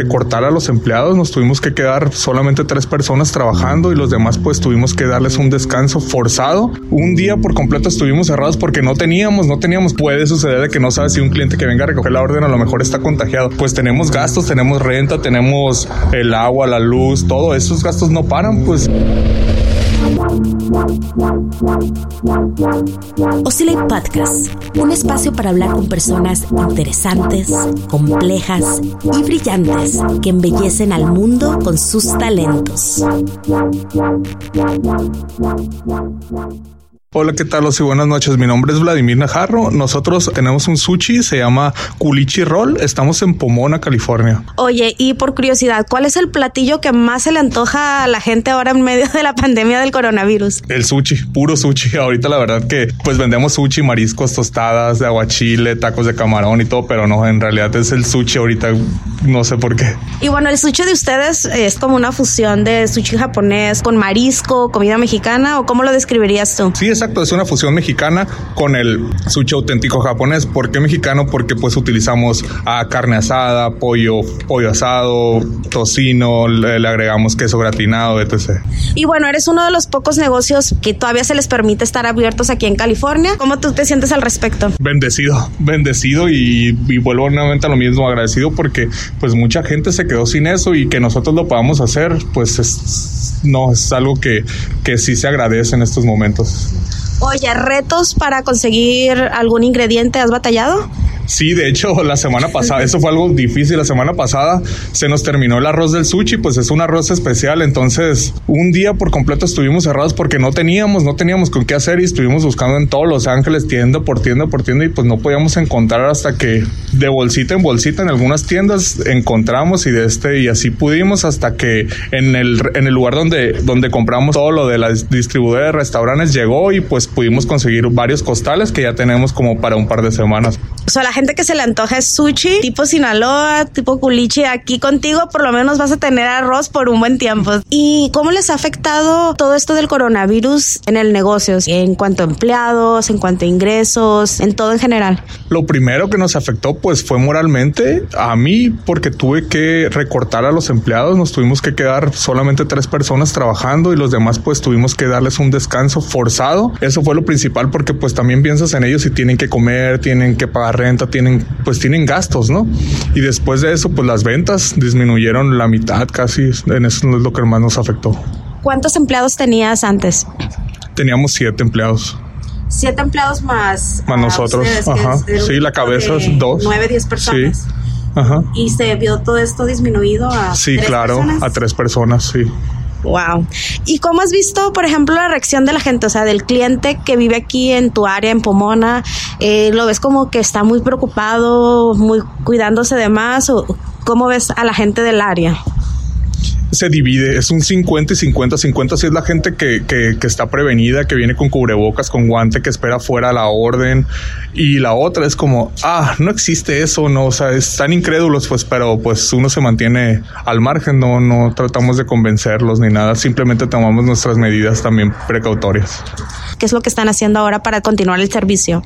recortar a los empleados, nos tuvimos que quedar solamente tres personas trabajando y los demás pues tuvimos que darles un descanso forzado. Un día por completo estuvimos cerrados porque no teníamos, no teníamos. Puede suceder de que no sabes si un cliente que venga a recoger la orden a lo mejor está contagiado. Pues tenemos gastos, tenemos renta, tenemos el agua, la luz, todo esos gastos no paran, pues. Oscillate Podcast, un espacio para hablar con personas interesantes, complejas y brillantes que embellecen al mundo con sus talentos. Hola, ¿qué tal? y buenas noches. Mi nombre es Vladimir Najarro. Nosotros tenemos un sushi, se llama Culichi Roll. Estamos en Pomona, California. Oye, y por curiosidad, ¿cuál es el platillo que más se le antoja a la gente ahora en medio de la pandemia del coronavirus? El sushi, puro sushi. Ahorita la verdad que pues vendemos sushi, mariscos, tostadas de aguachile, tacos de camarón y todo, pero no, en realidad es el sushi ahorita. No sé por qué. Y bueno, el sushi de ustedes es como una fusión de sushi japonés con marisco, comida mexicana, ¿o cómo lo describirías tú? Sí, exacto, es una fusión mexicana con el sushi auténtico japonés. ¿Por qué mexicano? Porque pues utilizamos a carne asada, pollo, pollo asado, tocino, le, agregamos queso gratinado, etc. Y bueno, eres uno de los pocos negocios que todavía se les permite estar abiertos aquí en California. ¿Cómo tú te sientes al respecto? Bendecido, bendecido y, y vuelvo nuevamente a lo mismo, agradecido porque pues mucha gente se quedó sin eso y que nosotros lo podamos hacer, pues es, no, es algo que, que sí se agradece en estos momentos. Oye, retos para conseguir algún ingrediente, ¿has batallado? Sí, de hecho, la semana pasada, eso fue algo difícil. La semana pasada se nos terminó el arroz del sushi, pues es un arroz especial. Entonces, un día por completo estuvimos cerrados porque no teníamos, no teníamos con qué hacer y estuvimos buscando en todos Los Ángeles, tienda por tienda por tienda, y pues no podíamos encontrar hasta que de bolsita en bolsita en algunas tiendas encontramos y de este, y así pudimos hasta que en el, en el lugar donde, donde compramos todo lo de la distribuidora de restaurantes llegó y pues pudimos conseguir varios costales que ya tenemos como para un par de semanas. O sea, la gente que se le antoja sushi, tipo Sinaloa, tipo culichi. Aquí contigo por lo menos vas a tener arroz por un buen tiempo. ¿Y cómo les ha afectado todo esto del coronavirus en el negocio? En cuanto a empleados, en cuanto a ingresos, en todo en general. Lo primero que nos afectó pues fue moralmente a mí porque tuve que recortar a los empleados. Nos tuvimos que quedar solamente tres personas trabajando y los demás pues tuvimos que darles un descanso forzado. Eso fue lo principal porque pues también piensas en ellos y tienen que comer, tienen que pagar renta, tienen, pues tienen gastos, ¿no? Y después de eso, pues las ventas disminuyeron la mitad casi, en eso es lo que más nos afectó. ¿Cuántos empleados tenías antes? Teníamos siete empleados. Siete empleados más. Más nosotros. Ajá. Sí, la cabeza es dos. Nueve, diez personas. Sí. Ajá. ¿Y se vio todo esto disminuido a Sí, claro, a tres personas, sí. Wow. ¿Y cómo has visto, por ejemplo, la reacción de la gente, o sea, del cliente que vive aquí en tu área, en Pomona? Eh, ¿Lo ves como que está muy preocupado, muy cuidándose de más? ¿O cómo ves a la gente del área? Se divide, es un 50 y 50, 50 si es la gente que, que, que, está prevenida, que viene con cubrebocas, con guante, que espera fuera la orden, y la otra es como, ah, no existe eso, no, o sea, están incrédulos, pues, pero pues uno se mantiene al margen, no, no tratamos de convencerlos ni nada, simplemente tomamos nuestras medidas también precautorias. ¿Qué es lo que están haciendo ahora para continuar el servicio?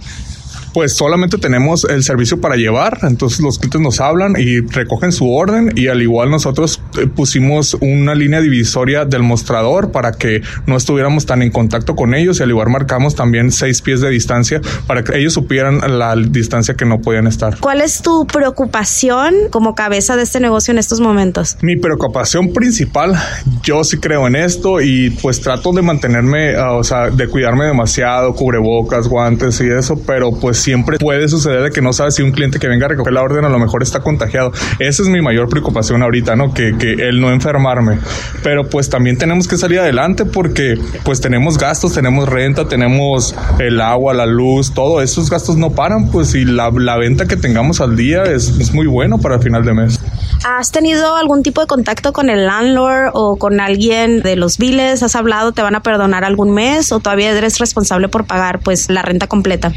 Pues solamente tenemos el servicio para llevar, entonces los clientes nos hablan y recogen su orden y al igual nosotros eh, pusimos una línea divisoria del mostrador para que no estuviéramos tan en contacto con ellos y al igual marcamos también seis pies de distancia para que ellos supieran la distancia que no podían estar. ¿Cuál es tu preocupación como cabeza de este negocio en estos momentos? Mi preocupación principal, yo sí creo en esto y pues trato de mantenerme, ah, o sea, de cuidarme demasiado, cubrebocas, guantes y eso, pero pues siempre puede suceder de que no sabes si un cliente que venga a recoger la orden a lo mejor está contagiado. Esa es mi mayor preocupación ahorita, ¿no? Que, que el no enfermarme. Pero pues también tenemos que salir adelante porque pues tenemos gastos, tenemos renta, tenemos el agua, la luz, todo esos gastos no paran, pues y la, venta que tengamos al día es, es muy bueno para el final de mes. ¿Has tenido algún tipo de contacto con el landlord o con alguien de los biles? ¿Has hablado? ¿Te van a perdonar algún mes o todavía eres responsable por pagar pues la renta completa?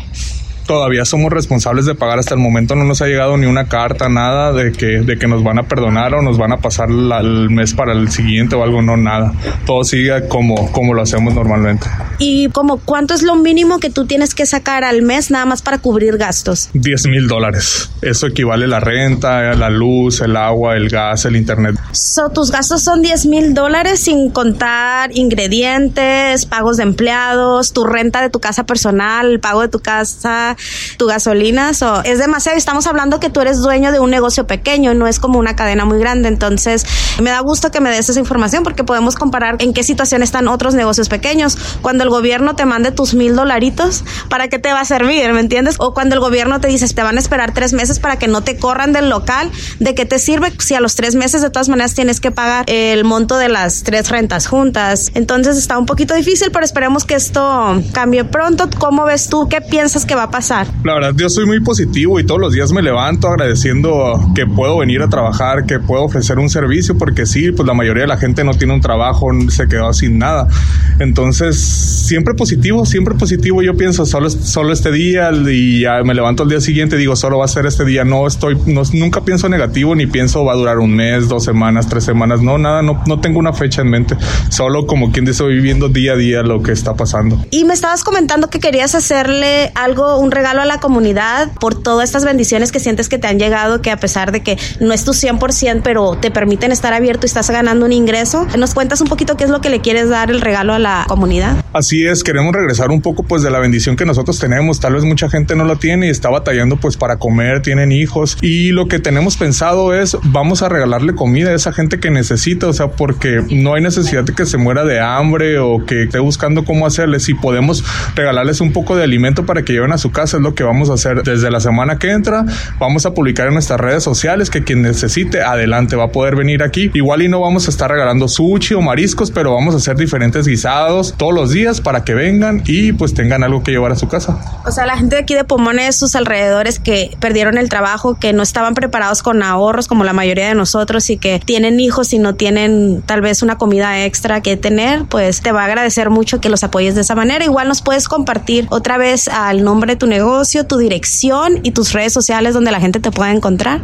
Todavía somos responsables de pagar. Hasta el momento no nos ha llegado ni una carta, nada de que, de que nos van a perdonar o nos van a pasar el mes para el siguiente o algo, no, nada. Todo sigue como, como lo hacemos normalmente. ¿Y como cuánto es lo mínimo que tú tienes que sacar al mes nada más para cubrir gastos? 10 mil dólares. Eso equivale la renta, la luz, el agua, el gas, el internet. So, tus gastos son 10 mil dólares sin contar ingredientes, pagos de empleados, tu renta de tu casa personal, el pago de tu casa, tu gasolina. So, es demasiado. Estamos hablando que tú eres dueño de un negocio pequeño, no es como una cadena muy grande. Entonces, me da gusto que me des esa información porque podemos comparar en qué situación están otros negocios pequeños. Cuando el gobierno te mande tus mil dolaritos, ¿para qué te va a servir? ¿Me entiendes? O cuando el gobierno te dice, te van a esperar tres meses para que no te corran del local, ¿de qué te sirve si a los tres meses de todas maneras tienes que pagar el monto de las tres rentas juntas? Entonces está un poquito difícil, pero esperemos que esto cambie pronto. ¿Cómo ves tú? ¿Qué piensas que va a pasar? La verdad, yo soy muy positivo y todos los días me levanto agradeciendo que puedo venir a trabajar, que puedo ofrecer un servicio, porque sí, pues la mayoría de la gente no tiene un trabajo, se quedó sin nada. Entonces, siempre positivo, siempre positivo. Yo pienso, solo, solo este día y ya me levanto al día siguiente, digo, solo va a ser este día. No estoy, no, nunca pienso negativo ni pienso va a durar un mes, dos semanas, tres semanas. No, nada, no, no tengo una fecha en mente. Solo como quien dice, viviendo día a día lo que está pasando. Y me estabas comentando que querías hacerle algo, un regalo a la comunidad por todas estas bendiciones que sientes que te han llegado, que a pesar de que no es tu 100%, pero te permiten estar abierto y estás ganando un ingreso. ¿Nos cuentas un poquito qué es lo que le quieres dar el regalo a la comunidad? Así es, queremos regresar un poco pues de la bendición que nosotros tenemos. Tal vez mucha gente no lo tiene y está batallando pues para comer, tienen hijos y lo que tenemos pensado es vamos a regalarle comida a esa gente que necesita, o sea, porque no hay necesidad de que se muera de hambre o que esté buscando cómo hacerle. Si podemos regalarles un poco de alimento para que lleven a su casa es lo que vamos a hacer desde la semana que entra. Vamos a publicar en nuestras redes sociales que quien necesite adelante va a poder venir aquí. Igual y no vamos a estar regalando sushi o mariscos, pero vamos a hacer diferentes guisados todos los días para que vengan y pues tengan algo que llevar a su casa. O sea, la gente de aquí de Pomones, sus alrededores que perdieron el trabajo, que no estaban preparados con ahorros como la mayoría de nosotros y que tienen hijos y no tienen tal vez una comida extra que tener, pues te va a agradecer mucho que los apoyes de esa manera. Igual nos puedes compartir otra vez al nombre de tu negocio, tu dirección y tus redes sociales donde la gente te pueda encontrar.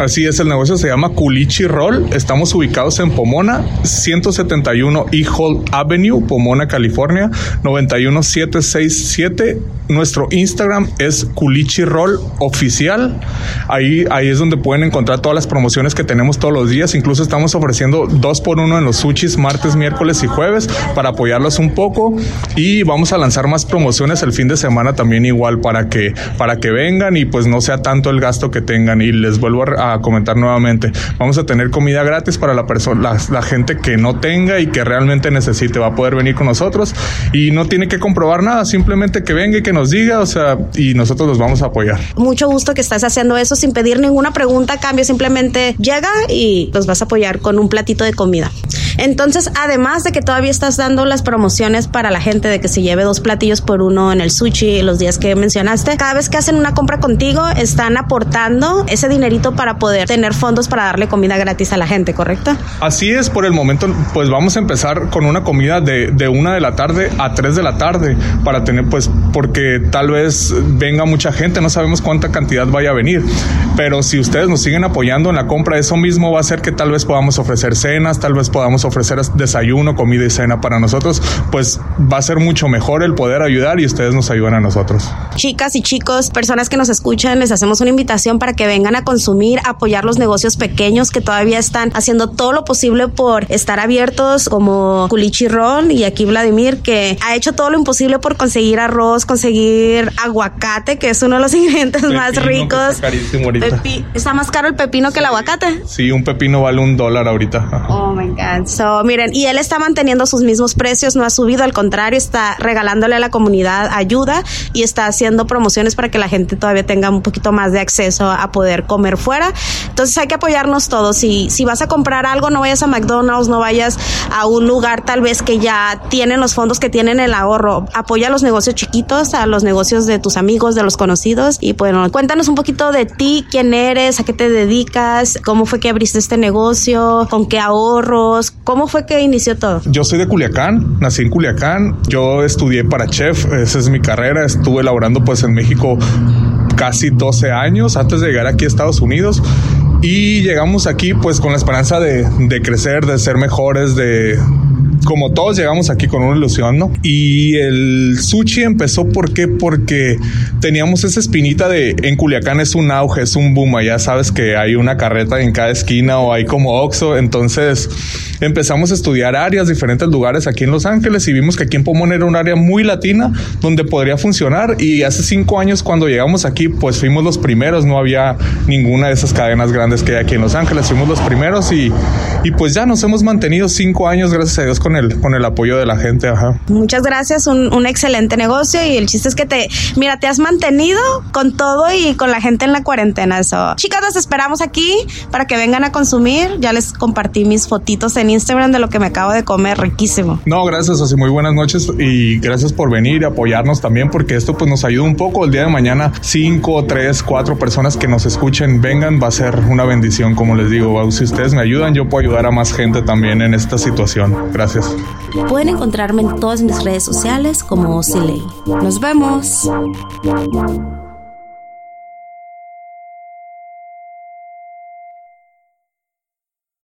Así es, el negocio se llama Culichi Roll. Estamos ubicados en Pomona, 171 E Hall Avenue, Pomona, California, 91767. Nuestro Instagram es Culichi Roll Oficial. Ahí, ahí es donde pueden encontrar todas las promociones que tenemos todos los días. Incluso estamos ofreciendo dos por uno en los sushis martes, miércoles y jueves para apoyarlos un poco. Y vamos a lanzar más promociones el fin de semana también igual para que, para que vengan y pues no sea tanto el gasto que tengan. Y les vuelvo a comentar nuevamente. Vamos a tener comida gratis para la persona, la, gente que no tenga y que realmente necesite. Va a poder venir con nosotros y no tiene que comprobar nada, simplemente que venga y que nos diga, o sea, y nosotros los vamos a apoyar. Mucho gusto que estás haciendo eso sin pedir ninguna pregunta, cambio, simplemente llega y los vas a apoyar con un platito de comida. Entonces, además de que todavía estás dando las promociones para la gente de que se lleve dos platillos por uno en el sushi los días que mencionaste, cada vez que hacen una compra contigo están aportando ese dinerito para poder tener fondos para darle comida gratis a la gente, ¿correcto? Así es, por el momento, pues vamos a empezar con una comida de, de una de la tarde a tres de la tarde para tener, pues, porque tal vez venga mucha gente, no sabemos cuánta cantidad vaya a venir, pero si ustedes nos siguen apoyando en la compra, eso mismo va a hacer que tal vez podamos ofrecer cenas, tal vez podamos ofrecer desayuno, comida y cena para nosotros, pues va a ser mucho mejor el poder ayudar y ustedes nos ayudan a nosotros. Chicas y chicos, personas que nos escuchan, les hacemos una invitación para que vengan a consumir, apoyar los negocios pequeños que todavía están haciendo todo lo posible por estar abiertos, como Culichi Roll y aquí Vladimir, que ha hecho todo lo imposible por conseguir arroz, conseguir aguacate, que es uno de los ingredientes más ricos. Está carísimo ahorita. ¿Está más caro el pepino que el aguacate? Sí, un pepino vale un dólar ahorita. Oh my God. So, miren, y él está manteniendo sus mismos precios, no ha subido, al contrario, está regalándole a la comunidad ayuda y está haciendo promociones para que la gente todavía tenga un poquito más de acceso a poder comer fuera. Entonces hay que apoyarnos todos. Si, si vas a comprar algo, no vayas a McDonald's, no vayas a un lugar tal vez que ya tienen los fondos que tienen el ahorro. Apoya a los negocios chiquitos, a los negocios de tus amigos, de los conocidos. Y bueno, cuéntanos un poquito de ti, quién eres, a qué te dedicas, cómo fue que abriste este negocio, con qué ahorros, ¿Cómo fue que inició todo? Yo soy de Culiacán, nací en Culiacán, yo estudié para chef, esa es mi carrera, estuve laborando pues en México casi 12 años antes de llegar aquí a Estados Unidos y llegamos aquí pues con la esperanza de, de crecer, de ser mejores, de, como todos llegamos aquí con una ilusión, ¿no? Y el sushi empezó, ¿por qué? Porque teníamos esa espinita de en Culiacán es un auge, es un boom, ya sabes que hay una carreta en cada esquina o hay como Oxxo, entonces empezamos a estudiar áreas, diferentes lugares aquí en Los Ángeles y vimos que aquí en Pomón era un área muy latina donde podría funcionar y hace cinco años cuando llegamos aquí pues fuimos los primeros, no había ninguna de esas cadenas grandes que hay aquí en Los Ángeles, fuimos los primeros y, y pues ya nos hemos mantenido cinco años gracias a Dios con el, con el apoyo de la gente, ajá. Muchas gracias, un, un excelente negocio y el chiste es que te, mira, te has mantenido con todo y con la gente en la cuarentena. Eso. Chicas, las esperamos aquí para que vengan a consumir. Ya les compartí mis fotitos en Instagram de lo que me acabo de comer, riquísimo. No, gracias, así muy buenas noches y gracias por venir y apoyarnos también porque esto pues nos ayuda un poco. El día de mañana, cinco, tres, cuatro personas que nos escuchen vengan, va a ser una bendición, como les digo. Si ustedes me ayudan, yo puedo ayudar a más gente también en esta situación. Pueden encontrarme en todas mis redes sociales como Siley. Nos vemos.